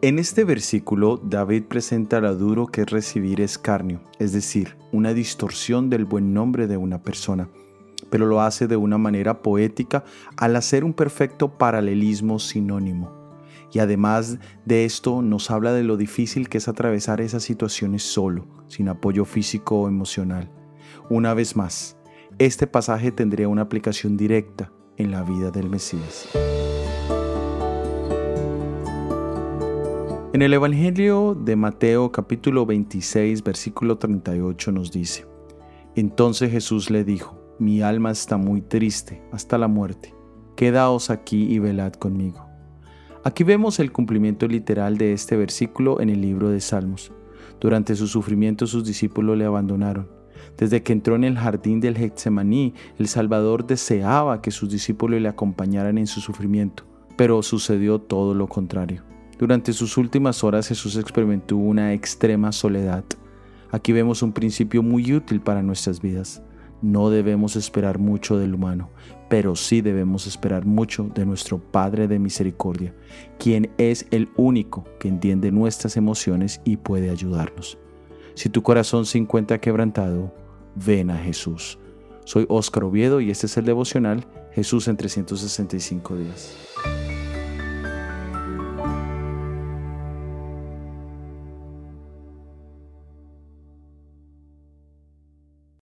En este versículo, David presenta lo duro que es recibir escarnio, es decir, una distorsión del buen nombre de una persona, pero lo hace de una manera poética al hacer un perfecto paralelismo sinónimo. Y además de esto nos habla de lo difícil que es atravesar esas situaciones solo, sin apoyo físico o emocional. Una vez más, este pasaje tendría una aplicación directa en la vida del Mesías. En el Evangelio de Mateo capítulo 26 versículo 38 nos dice, Entonces Jesús le dijo, Mi alma está muy triste hasta la muerte, quedaos aquí y velad conmigo. Aquí vemos el cumplimiento literal de este versículo en el libro de Salmos. Durante su sufrimiento sus discípulos le abandonaron. Desde que entró en el jardín del Getsemaní, el Salvador deseaba que sus discípulos le acompañaran en su sufrimiento, pero sucedió todo lo contrario. Durante sus últimas horas Jesús experimentó una extrema soledad. Aquí vemos un principio muy útil para nuestras vidas. No debemos esperar mucho del humano, pero sí debemos esperar mucho de nuestro Padre de Misericordia, quien es el único que entiende nuestras emociones y puede ayudarnos. Si tu corazón se encuentra quebrantado, ven a Jesús. Soy Óscar Oviedo y este es el devocional Jesús en 365 días.